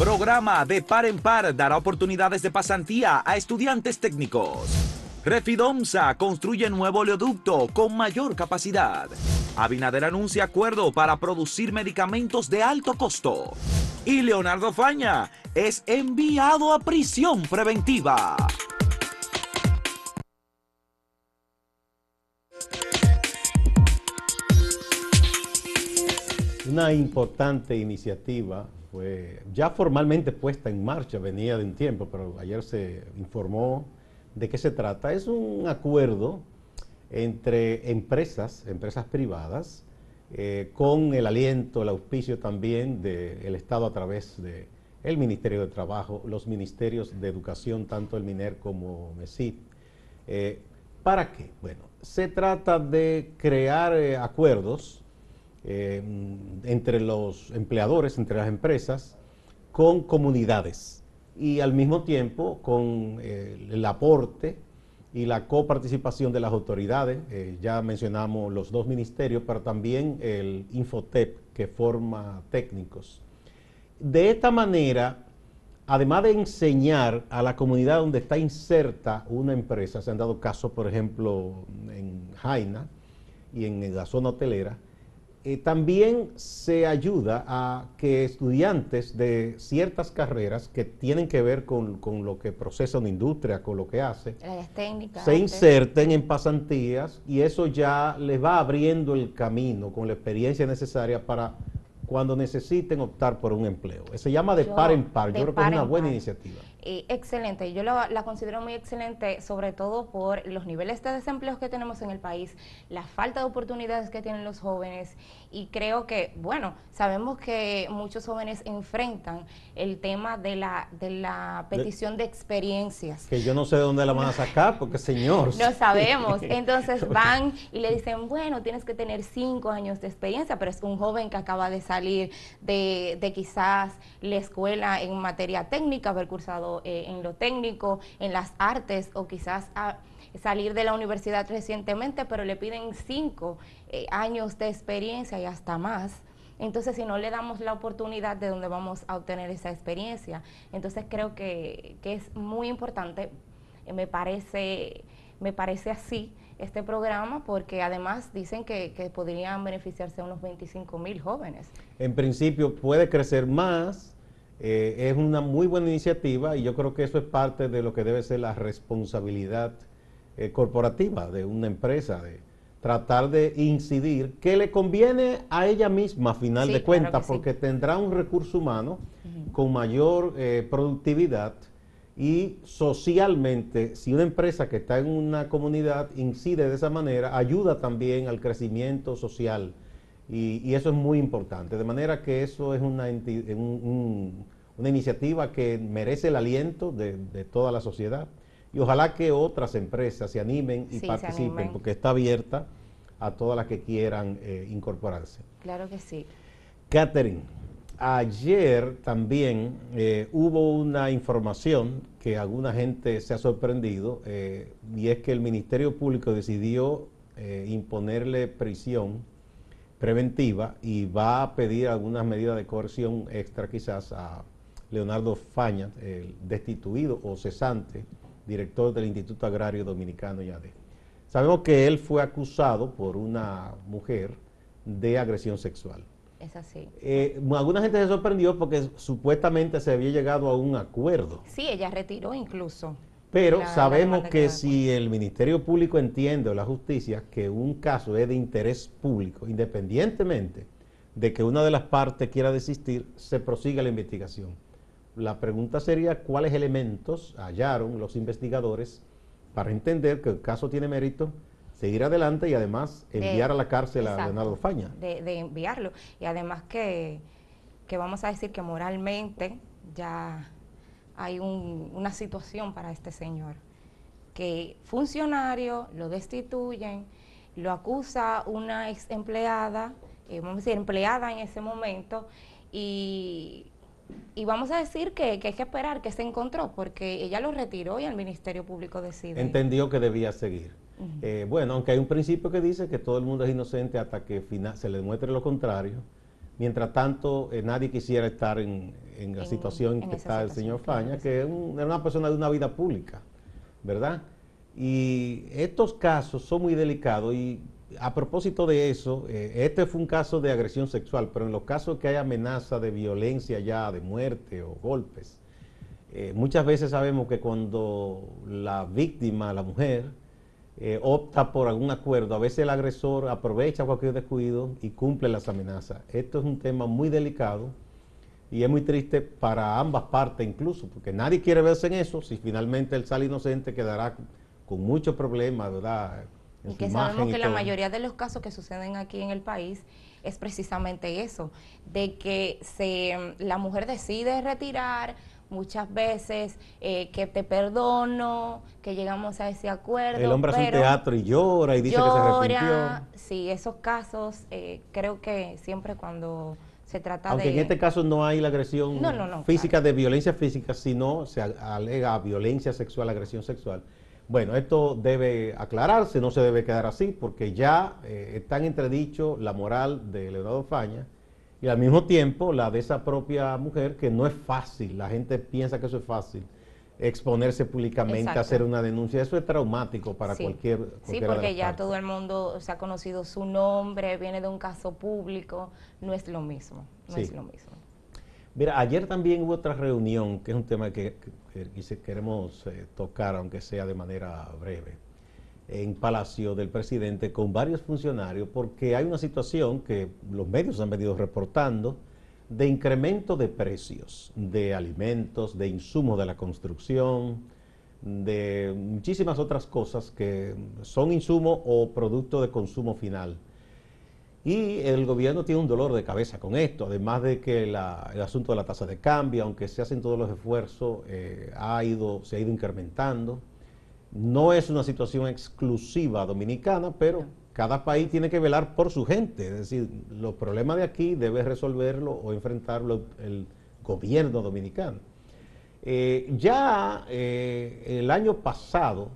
Programa de par en par dará oportunidades de pasantía a estudiantes técnicos. Refidomsa construye nuevo oleoducto con mayor capacidad. Abinader anuncia acuerdo para producir medicamentos de alto costo. Y Leonardo Faña es enviado a prisión preventiva. Una importante iniciativa fue ya formalmente puesta en marcha, venía de un tiempo, pero ayer se informó de qué se trata. Es un acuerdo entre empresas, empresas privadas, eh, con el aliento, el auspicio también del Estado a través del el Ministerio de Trabajo, los ministerios de Educación, tanto el MINER como MESID. Eh, ¿Para qué? Bueno, se trata de crear eh, acuerdos entre los empleadores, entre las empresas, con comunidades y al mismo tiempo con el aporte y la coparticipación de las autoridades. Eh, ya mencionamos los dos ministerios, pero también el Infotep, que forma técnicos. De esta manera, además de enseñar a la comunidad donde está inserta una empresa, se han dado casos, por ejemplo, en Jaina y en la zona hotelera, eh, también se ayuda a que estudiantes de ciertas carreras que tienen que ver con, lo que procesa una industria, con lo que hace, se inserten en pasantías y eso ya les va abriendo el camino con la experiencia necesaria para cuando necesiten optar por un empleo. Se llama de par en par. Yo creo que es una buena iniciativa. Eh, excelente, yo la, considero muy excelente, sobre todo por los niveles de desempleo que tenemos en el país, la falta de oportunidades que tienen los jóvenes y creo que, bueno, sabemos que muchos jóvenes enfrentan el tema de la, de la petición de experiencias. Que yo no sé de dónde la van a sacar, porque señor. no sabemos, entonces van y le dicen, bueno, tienes que tener cinco años de experiencia, pero es un joven que acaba de salir de, de quizás la escuela en materia técnica, haber cursado eh, en lo técnico, en las artes o quizás salir de la universidad recientemente, pero le piden cinco eh, años de experiencia y hasta más. Entonces, si no le damos la oportunidad de donde vamos a obtener esa experiencia, entonces creo que, es muy importante, eh, me parece, me parece así este programa, porque además dicen que, que podrían beneficiarse unos 25 mil jóvenes. En principio puede crecer más, eh, es una muy buena iniciativa y yo creo que eso es parte de lo que debe ser la responsabilidad eh, corporativa de una empresa, de tratar de incidir, que le conviene a ella misma a final de cuentas, porque tendrá un recurso humano con mayor eh, productividad y socialmente, si una empresa que está en una comunidad incide de esa manera, ayuda también al crecimiento social y, eso es muy importante. De manera que eso es una, una iniciativa que merece el aliento de, toda la sociedad. Y ojalá que otras empresas se animen y participen, porque está abierta a todas las que quieran eh, incorporarse. Claro que sí. Catherine, ayer también eh, hubo una información que alguna gente se ha sorprendido, eh, y es que el Ministerio Público decidió imponerle prisión preventiva y va a pedir algunas medidas de coerción extra quizás a Leonardo Faña, el destituido o cesante director del Instituto Agrario Dominicano YADE. Sabemos que él fue acusado por una mujer de agresión sexual. Es así. Eh, alguna gente se sorprendió porque supuestamente se había llegado a un acuerdo. Sí, ella retiró incluso. Pero sabemos que si el Ministerio Público entiende o la justicia que un caso es de interés público, independientemente de que una de las partes quiera desistir, se prosiga la investigación. La pregunta sería cuáles elementos hallaron los investigadores para entender que el caso tiene mérito, seguir adelante y además enviar a la cárcel a Leonardo Faña. De, enviarlo. Y además que, que vamos a decir que moralmente ya hay una situación para este señor, que funcionario lo destituyen, lo acusa una ex empleada, eh, vamos a decir empleada en ese momento, y, vamos a decir que, hay que esperar que se encontró, porque ella lo retiró y el Ministerio Público decide. Entendió que debía seguir. Eh, bueno, aunque hay un principio que dice que todo el mundo es inocente hasta que se le demuestre lo contrario, Mientras tanto, eh, nadie quisiera estar en, la situación en que está el señor Faña, que es, una persona de una vida pública, ¿verdad? Y estos casos son muy delicados y a propósito de eso, eh, este fue un caso de agresión sexual, pero en los casos que hay amenaza de violencia ya, de muerte o golpes, eh, muchas veces sabemos que cuando la víctima, la mujer, eh, opta por algún acuerdo, a veces el agresor aprovecha cualquier descuido y cumple las amenazas. Esto es un tema muy delicado y es muy triste para ambas partes incluso, porque nadie quiere verse en eso, si finalmente él sale inocente quedará con muchos problemas, ¿verdad? y que sabemos que la mayoría de los casos que suceden aquí en el país es precisamente eso, de que se, la mujer decide retirar muchas veces eh, que te perdono, que llegamos a ese acuerdo. El hombre hace un teatro y llora y dice que se arrepintió. Sí, esos casos eh, creo que siempre cuando se trata Aunque de... en este caso no hay la agresión física de violencia física, sino se alega violencia sexual, agresión sexual. Bueno, esto debe aclararse, no se debe quedar así, porque ya eh, está en entredicho la moral de Leonardo Faña y al mismo tiempo la de esa propia mujer, que no es fácil, la gente piensa que eso es fácil, exponerse públicamente, hacer una denuncia, eso es traumático para cualquier... Sí, porque ya todo el mundo se ha conocido su nombre, viene de un caso público, no es lo mismo, no es lo mismo. Mira, ayer también hubo otra reunión, que es un tema que, queremos eh, tocar, aunque sea de manera breve, en Palacio del Presidente con varios funcionarios, porque hay una situación que los medios han venido reportando de incremento de precios de alimentos, de insumos de la construcción, de muchísimas otras cosas que son insumos o producto de consumo final. Y el gobierno tiene un dolor de cabeza con esto, además de que el asunto de la tasa de cambio, aunque se hacen todos los esfuerzos, eh, ha ido, se ha ido incrementando. No es una situación exclusiva dominicana, pero cada país tiene que velar por su gente. Es decir, los problemas de aquí debe resolverlo o enfrentarlo el gobierno dominicano. Eh, ya eh, el año pasado,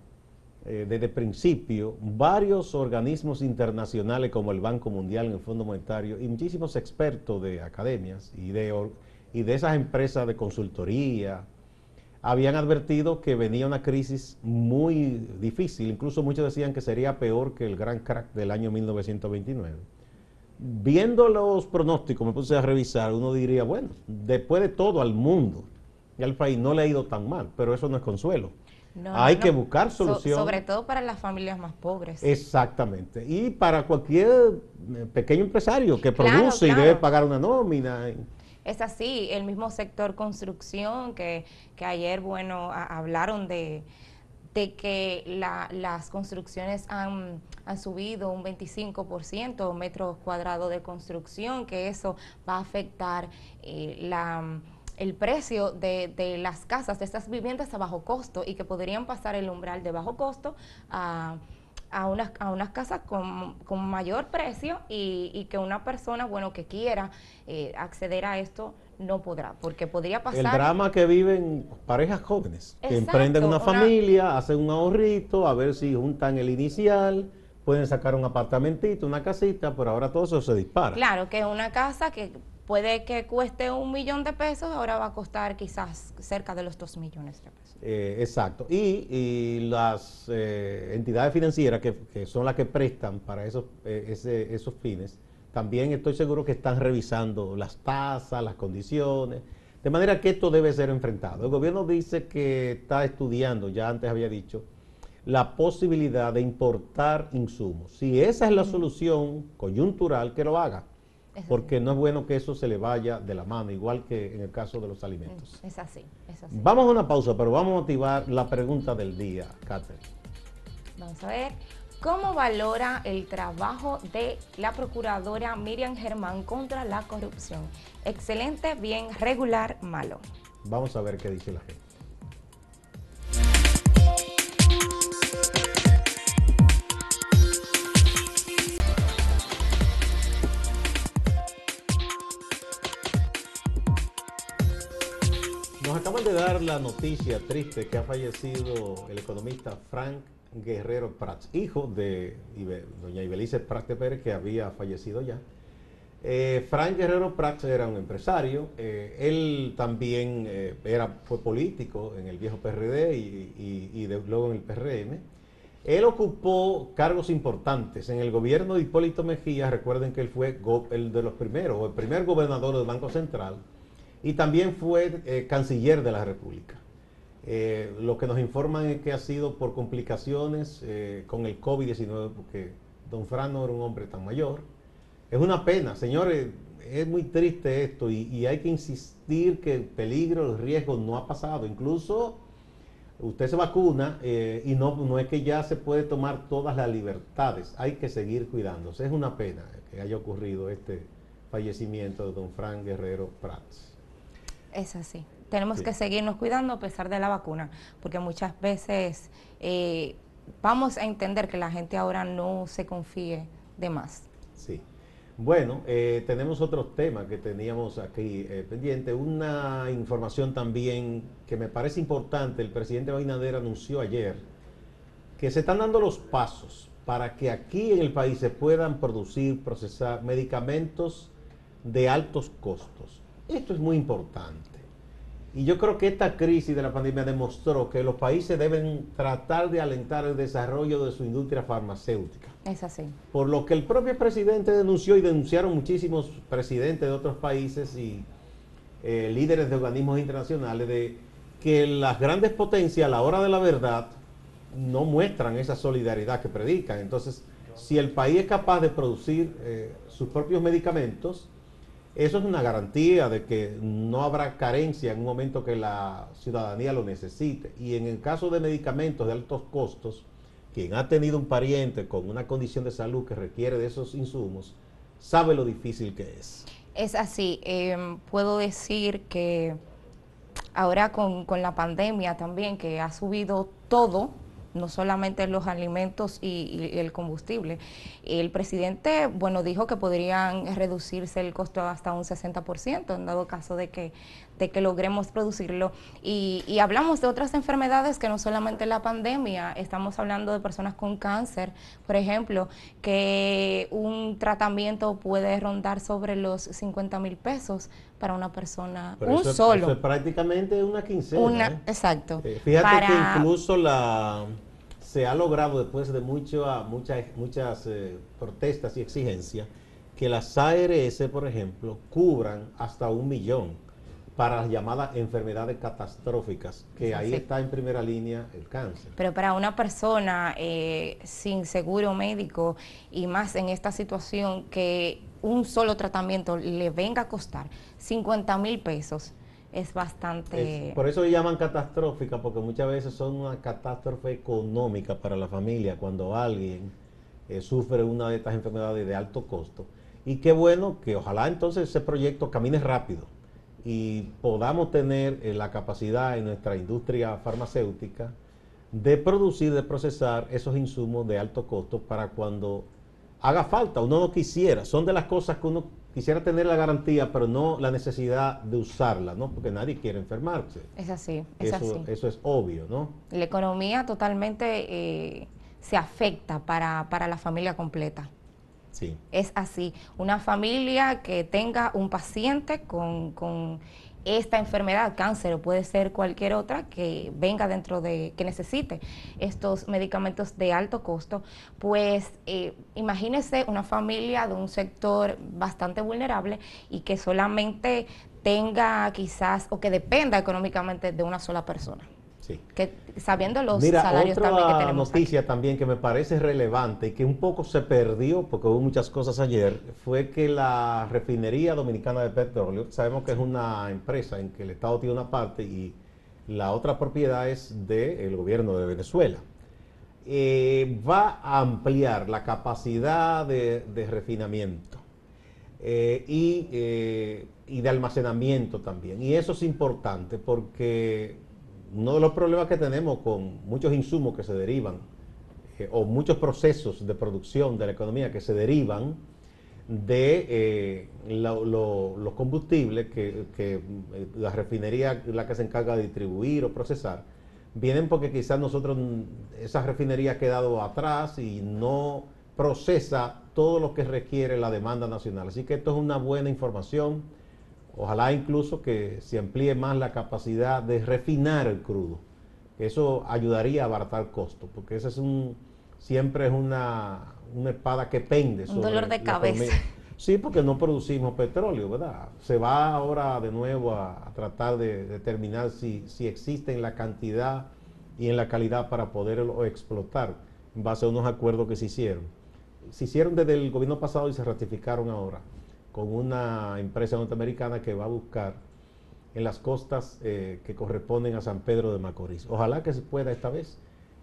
eh, desde el principio, varios organismos internacionales como el Banco Mundial, el Fondo Monetario y muchísimos expertos de academias y de, y de esas empresas de consultoría habían advertido que venía una crisis muy difícil, incluso muchos decían que sería peor que el gran crack del año 1929. Viendo los pronósticos, me puse a revisar, uno diría, bueno, después de todo al mundo y al país no le ha ido tan mal, pero eso no es consuelo. Hay que buscar soluciones. sobre todo para las familias más pobres. Exactamente. Y para cualquier eh, pequeño empresario que produce y debe pagar una nómina. Es así, el mismo sector construcción que, que ayer, bueno, hablaron de, de que las construcciones han, han, subido un 25% metros cuadrados de construcción, que eso va a afectar eh, la el precio de, de, las casas, de estas viviendas a bajo costo y que podrían pasar el umbral de bajo costo a, a, unas, a unas casas con, con mayor precio y, y, que una persona, bueno, que quiera eh, acceder a esto no podrá, porque podría pasar... El drama que viven parejas jóvenes, que emprenden una, familia, hacen un ahorrito, a ver si juntan el inicial, pueden sacar un apartamentito, una casita, pero ahora todo eso se dispara. Claro, que es una casa que puede que cueste un millón de pesos, ahora va a costar quizás cerca de los dos millones de pesos. Eh, exacto. Y, las eh, entidades financieras que, son las que prestan para esos, eh, esos fines, también estoy seguro que están revisando las tasas, las condiciones, de manera que esto debe ser enfrentado. El gobierno dice que está estudiando, ya antes había dicho, la posibilidad de importar insumos. Si esa es la solución coyuntural, que lo haga porque no es bueno que eso se le vaya de la mano, igual que en el caso de los alimentos. Es así, es así. Vamos a una pausa, pero vamos a motivar la pregunta del día, Catherine. Vamos a ver, ¿cómo valora el trabajo de la procuradora Miriam Germán contra la corrupción? Excelente, bien, regular, malo. Vamos a ver qué dice la gente. Acaban de dar la noticia triste que ha fallecido el economista Frank Guerrero Prats, hijo de doña Ibelice Prats de Pérez, que había fallecido ya. Eh, Frank Guerrero Prats era un empresario, eh, él también eh, era, fue político en el viejo PRD y, luego en el PRM. Él ocupó cargos importantes en el gobierno de Hipólito Mejía, recuerden que él fue el de los primeros, el primer gobernador del Banco Central, y también fue canciller de la República. lo que nos informan es que ha sido por complicaciones con el COVID-19, porque don Fran no era un hombre tan mayor, es una pena, señores, es muy triste esto y, hay que insistir que el peligro, el riesgo no ha pasado. Incluso usted se vacuna eh, y no, no es que ya se puede tomar todas las libertades, hay que seguir cuidándose. Es una pena que haya ocurrido este fallecimiento de don Frank Guerrero Prats. Es así. Tenemos que seguirnos cuidando a pesar de la vacuna, porque muchas veces eh, vamos a entender que la gente ahora no se confíe de más. Sí. Bueno, eh, tenemos otros temas que teníamos aquí eh, pendiente. Una información también que me parece importante, el presidente Abinader anunció ayer que se están dando los pasos para que aquí en el país se puedan producir, procesar medicamentos de altos costos. Esto es muy importante. Y yo creo que esta crisis de la pandemia demostró que los países deben tratar de alentar el desarrollo de su industria farmacéutica. Es así. Por lo que el propio presidente denunció y denunciaron muchísimos presidentes de otros países y eh, líderes de organismos internacionales de que las grandes potencias a la hora de la verdad no muestran esa solidaridad que predican. Entonces, si el país es capaz de producir eh, sus propios medicamentos, eso es una garantía de que no habrá carencia en un momento que la ciudadanía lo necesite. Y en el caso de medicamentos de altos costos, quien ha tenido un pariente con una condición de salud que requiere de esos insumos, sabe lo difícil que es. Es así. Em, puedo decir que ahora con, con la pandemia también, que ha subido todo, no solamente los alimentos y, el combustible. El presidente, bueno, dijo que podrían reducirse el costo hasta un 60% en dado caso de que, de que logremos producirlo. Y, y hablamos de otras enfermedades que no solamente la pandemia, estamos hablando de personas con cáncer, por ejemplo, que un tratamiento puede rondar sobre los 50 mil pesos para una persona, un solo. Eso es prácticamente una quincena. Una, ¿eh? Exacto. Eh, fíjate que incluso la se ha logrado después de mucho, muchas, muchas eh, protestas y exigencias que las ARS, por ejemplo, cubran hasta un millón para las llamadas enfermedades catastróficas, que ahí está en primera línea el cáncer. Pero para una persona eh, sin seguro médico y más en esta situación que un solo tratamiento le venga a costar 50 mil pesos, es bastante... por eso llaman catastrófica, porque muchas veces son una catástrofe económica para la familia cuando alguien eh, sufre una de estas enfermedades de alto costo. Y qué bueno que ojalá entonces ese proyecto camine rápido y podamos tener eh, la capacidad en nuestra industria farmacéutica de producir, de procesar esos insumos de alto costo para cuando haga falta, uno no quisiera, son de las cosas que uno quisiera tener la garantía, pero no la necesidad de usarla, ¿no? Porque nadie quiere enfermarse. Es así, es eso, así. Eso es obvio, ¿no? La economía totalmente eh, se afecta para, para la familia completa. Sí. Es así. Una familia que tenga un paciente con, con esta enfermedad, cáncer o puede ser cualquier otra que venga dentro de, que necesite estos medicamentos de alto costo, pues eh, imagínese una familia de un sector bastante vulnerable y que solamente tenga quizás o que dependa económicamente de una sola persona. Que, sabiendo los salarios también que tenemos. noticia también que me parece relevante y que un poco se perdió porque hubo muchas cosas ayer fue que la refinería dominicana de petróleo, sabemos que es una empresa en que el Estado tiene una parte y la otra propiedad es del gobierno de Venezuela. Eh, va a ampliar la capacidad de, refinamiento eh, y, eh, y de almacenamiento también. Y eso es importante porque uno de los problemas que tenemos con muchos insumos que se derivan eh, o muchos procesos de producción de la economía que se derivan de eh, los combustibles que, eh, la refinería la que se encarga de distribuir o procesar, vienen porque quizás nosotros, esa refinería ha quedado atrás y no procesa todo lo que requiere la demanda nacional. Así que esto es una buena información. Ojalá incluso que se amplíe más la capacidad de refinar el crudo. Eso ayudaría a abaratar costos, porque ese es un siempre es una, espada que pende. Un dolor de cabeza. Sí, porque no producimos petróleo, ¿verdad? Se va ahora de nuevo a, tratar de determinar si, si existe en la cantidad y en la calidad para poderlo explotar en base a unos acuerdos que se hicieron. Se hicieron desde el gobierno pasado y se ratificaron ahora con una empresa norteamericana que va a buscar en las costas eh, que corresponden a San Pedro de Macorís. Ojalá que se pueda esta vez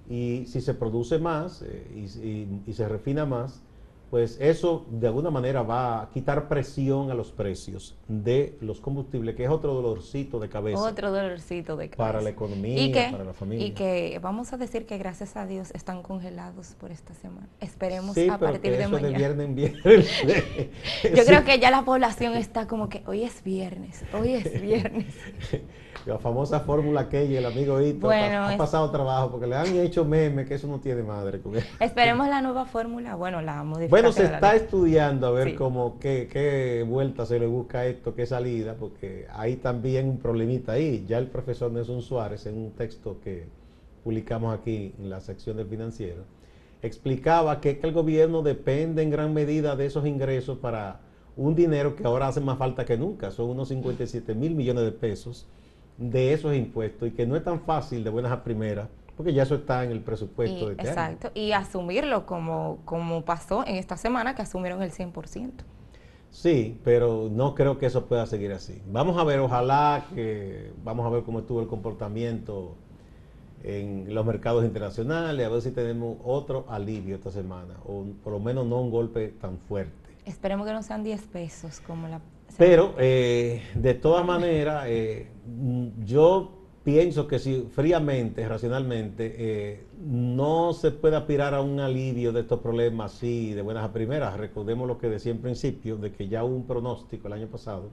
y si se produce más eh, y se refina más, pues eso de alguna manera va a quitar presión a los precios de los combustibles, que es otro dolorcito de cabeza. Otro dolorcito de cabeza. Para la economía, para la familia. Y que vamos a decir que gracias a Dios están congelados por esta semana. Esperemos a partir de mañana. De viernes en viernes. Yo creo que ya la población está como que hoy es viernes, hoy es viernes. la famosa fórmula que el amigo Hito, ha, pasado trabajo porque le han hecho memes que eso no tiene madre. Esperemos la nueva fórmula, bueno, la modificación. Bueno, se está estudiando a ver cómo, qué, qué vuelta se le busca a esto, qué salida, porque hay también un problemita ahí. Ya el profesor Nelson Suárez, en un texto que publicamos aquí en la sección del financiero, explicaba que, que el gobierno depende en gran medida de esos ingresos para un dinero que ahora hace más falta que nunca, son unos 57 mil millones de pesos de esos impuestos y que no es tan fácil de buenas a primeras, porque ya eso está en el presupuesto de este Exacto, y asumirlo como, como pasó en esta semana, que asumieron el 100%. Sí, pero no creo que eso pueda seguir así. Vamos a ver, ojalá que, vamos a ver cómo estuvo el comportamiento en los mercados internacionales, a ver si tenemos otro alivio esta semana, o por lo menos no un golpe tan fuerte. Esperemos que no sean 10 pesos como la pero eh, de todas maneras, eh, yo pienso que si fríamente, racionalmente, eh, no se puede aspirar a un alivio de estos problemas así de buenas a primeras. Recordemos lo que decía en principio, de que ya hubo un pronóstico el año pasado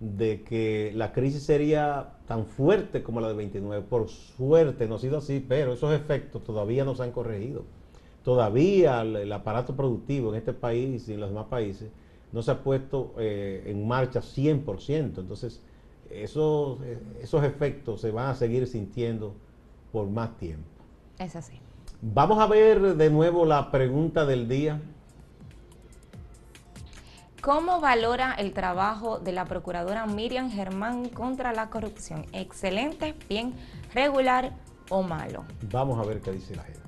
de que la crisis sería tan fuerte como la de 29. Por suerte no ha sido así, pero esos efectos todavía no se han corregido. Todavía el aparato productivo en este país y en los demás países no se ha puesto eh, en marcha 100%. Entonces, esos, esos efectos se van a seguir sintiendo por más tiempo. Es así. Vamos a ver de nuevo la pregunta del día. ¿Cómo valora el trabajo de la procuradora Miriam Germán contra la corrupción? ¿Excelente, bien, regular o malo? Vamos a ver qué dice la gente.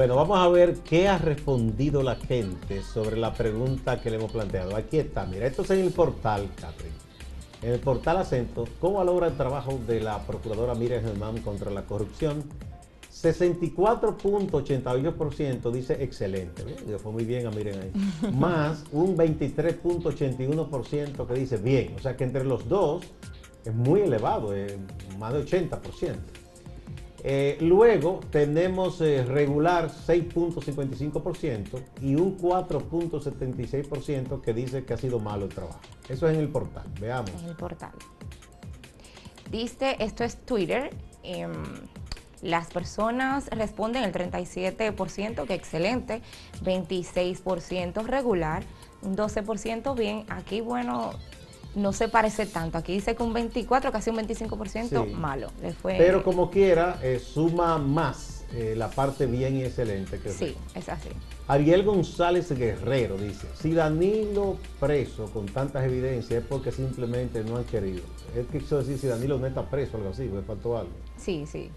Bueno, vamos a ver qué ha respondido la gente sobre la pregunta que le hemos planteado. Aquí está, mira, esto es en el portal, Catherine. En el portal Acento, ¿cómo valora el trabajo de la procuradora Miriam Germán contra la corrupción? 64.82% dice excelente, le fue muy bien a Miriam ahí. Más un 23.81% que dice bien. O sea que entre los dos es muy elevado, es más de 80%. Eh, luego tenemos eh, regular 6.55% y un 4.76% que dice que ha sido malo el trabajo. Eso es en el portal, veamos. En el portal. Dice, esto es Twitter. Em, las personas responden el 37% que excelente, 26% regular, 12% bien. Aquí, bueno, no se parece tanto. Aquí dice que un 24, casi un 25% malo. Pero como quiera, eh, suma más eh, la parte bien y excelente. Que sí, es así. Ariel González Guerrero dice, si Danilo preso con tantas evidencias es porque simplemente no han querido. Es que quiso decir si Danilo no está preso, algo así, me faltó algo. Sí, sí.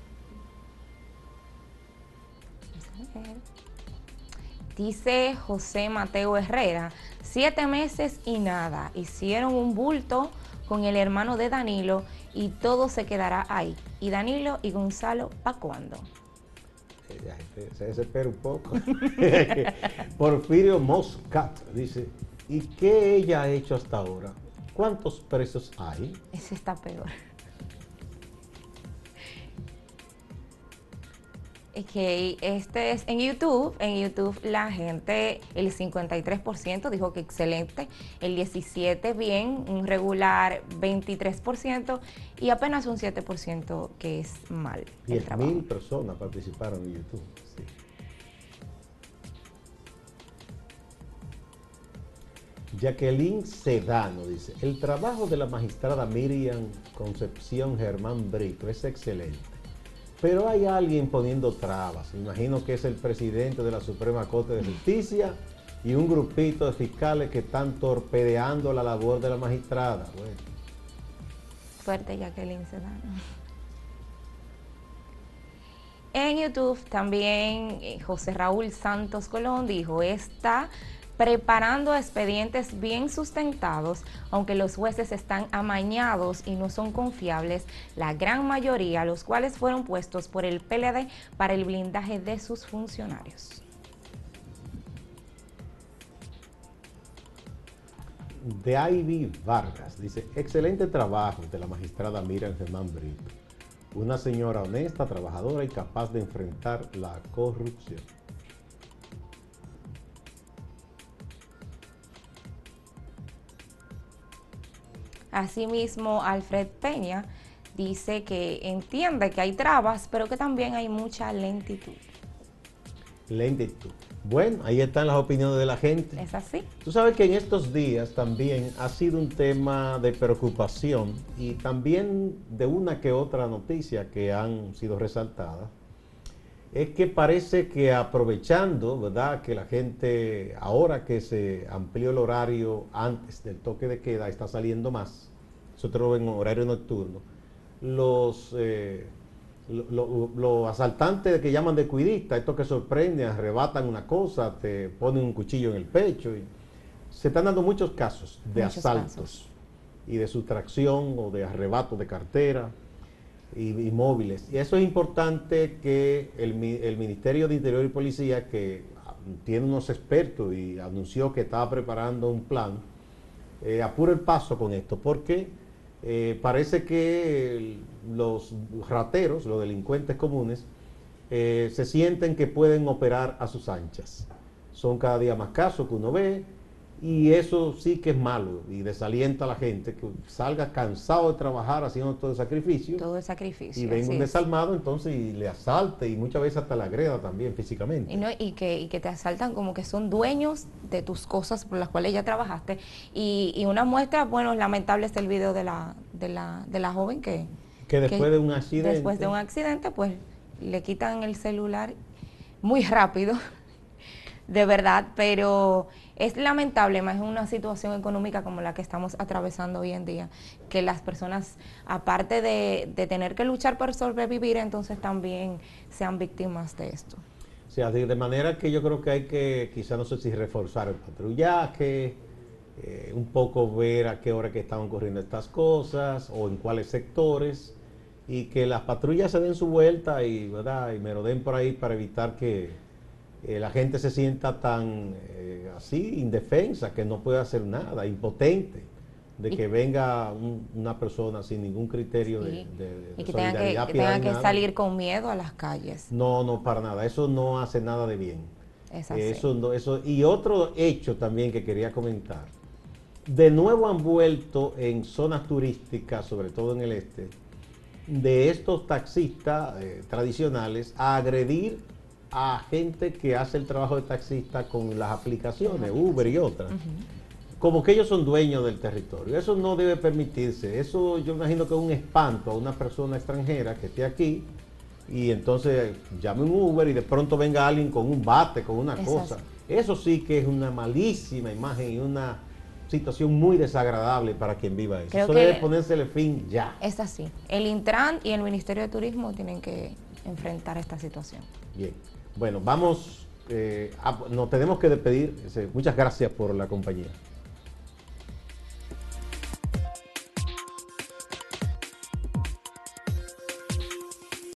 Dice José Mateo Herrera, siete meses y nada. Hicieron un bulto con el hermano de Danilo y todo se quedará ahí. Y Danilo y Gonzalo, ¿para cuándo? Se desespera un poco. Porfirio Moscat dice, ¿y qué ella ha hecho hasta ahora? ¿Cuántos presos hay? Ese está peor. Que este es en YouTube. En YouTube la gente, el 53% dijo que excelente, el 17% bien, un regular 23% y apenas un 7% que es mal. 10 mil personas participaron en YouTube. Jacqueline Sedano dice, el trabajo de la magistrada Miriam Concepción Germán Brito es excelente, pero hay alguien poniendo trabas. imagino que es el presidente de la Suprema Corte de Justicia y un grupito de fiscales que están torpedeando la labor de la magistrada. Fuerte Jacqueline Sedano. En YouTube también eh, José Raúl Santos Colón dijo, esta preparando expedientes bien sustentados, aunque los jueces están amañados y no son confiables, la gran mayoría, los cuales fueron puestos por el PLD para el blindaje de sus funcionarios. De Ivy Vargas dice, excelente trabajo de la magistrada Miriam Germán Brito, una señora honesta, trabajadora y capaz de enfrentar la corrupción. Asimismo, Alfred Peña dice que entiende que hay trabas, pero que también hay mucha lentitud. Lentitud. Bueno, ahí están las opiniones de la gente. Es así. Tú sabes que en estos días también ha sido un tema de preocupación y también de una que otra noticia que han sido resaltadas. Es que parece que aprovechando, ¿verdad? Que la gente, ahora que se amplió el horario antes del toque de queda, está saliendo más nosotros en horario nocturno, los, eh, los asaltantes que llaman de cuidista, estos que sorprenden, arrebatan una cosa, te ponen un cuchillo en el pecho. Y se están dando muchos casos de asaltos y de sustracción o de arrebato de cartera y. Y eso es importante que el, Ministerio de Interior y Policía, que tiene unos expertos y anunció que estaba preparando un plan, eh, apure el paso con esto, porque eh, parece que los rateros, los delincuentes comunes, eh, se sienten que pueden operar a sus anchas. Son cada día más casos que uno ve y eso sí que es malo y desalienta a la gente que salga cansado de trabajar haciendo todo el sacrificio. Todo el sacrificio. Y venga un desalmado entonces y le asalte y muchas veces hasta la agreda también físicamente. Y, que, te asaltan como que son dueños de tus cosas por las cuales ya trabajaste. Y, una muestra, bueno, lamentable es el video de la, de la, de la joven que... Que después de un accidente... Después de un accidente, pues le quitan el celular muy rápido, de verdad, pero es lamentable, más en una situación económica como la que estamos atravesando hoy en día, que las personas, aparte de, tener que luchar por sobrevivir, entonces también sean víctimas de esto. O sea, de, manera que yo creo que hay que, quizá no sé si reforzar el patrullaje, eh, un poco ver a qué hora que están ocurriendo estas cosas o en cuáles sectores y que las patrullas se den su vuelta y, ¿verdad? y den por ahí para evitar que eh, la gente se sienta tan eh, así, indefensa, que no puede hacer nada, impotente, de que venga una persona sin ningún criterio de, de, y que tenga que, tenga que salir con miedo a las calles. No, no, para nada, eso no hace nada de bien. Eso, eso, y otro hecho también que quería comentar, de nuevo han vuelto en zonas turísticas, sobre todo en el este, de estos taxistas eh, tradicionales a agredir a gente que hace el trabajo de taxista con las aplicaciones, Uber y otras. Como que ellos son dueños del territorio. Eso no debe permitirse. Eso yo imagino que es un espanto a una persona extranjera que esté aquí y entonces llame un Uber y de pronto venga alguien con un bate, con una cosa. Eso sí que es una malísima imagen y una situación muy desagradable para quien viva eso. eso debe ponérsele fin ya. Es así. El Intran y el Ministerio de Turismo tienen que enfrentar esta situación. Bien. Bueno, vamos, eh, nos tenemos que despedir. Muchas gracias por la compañía.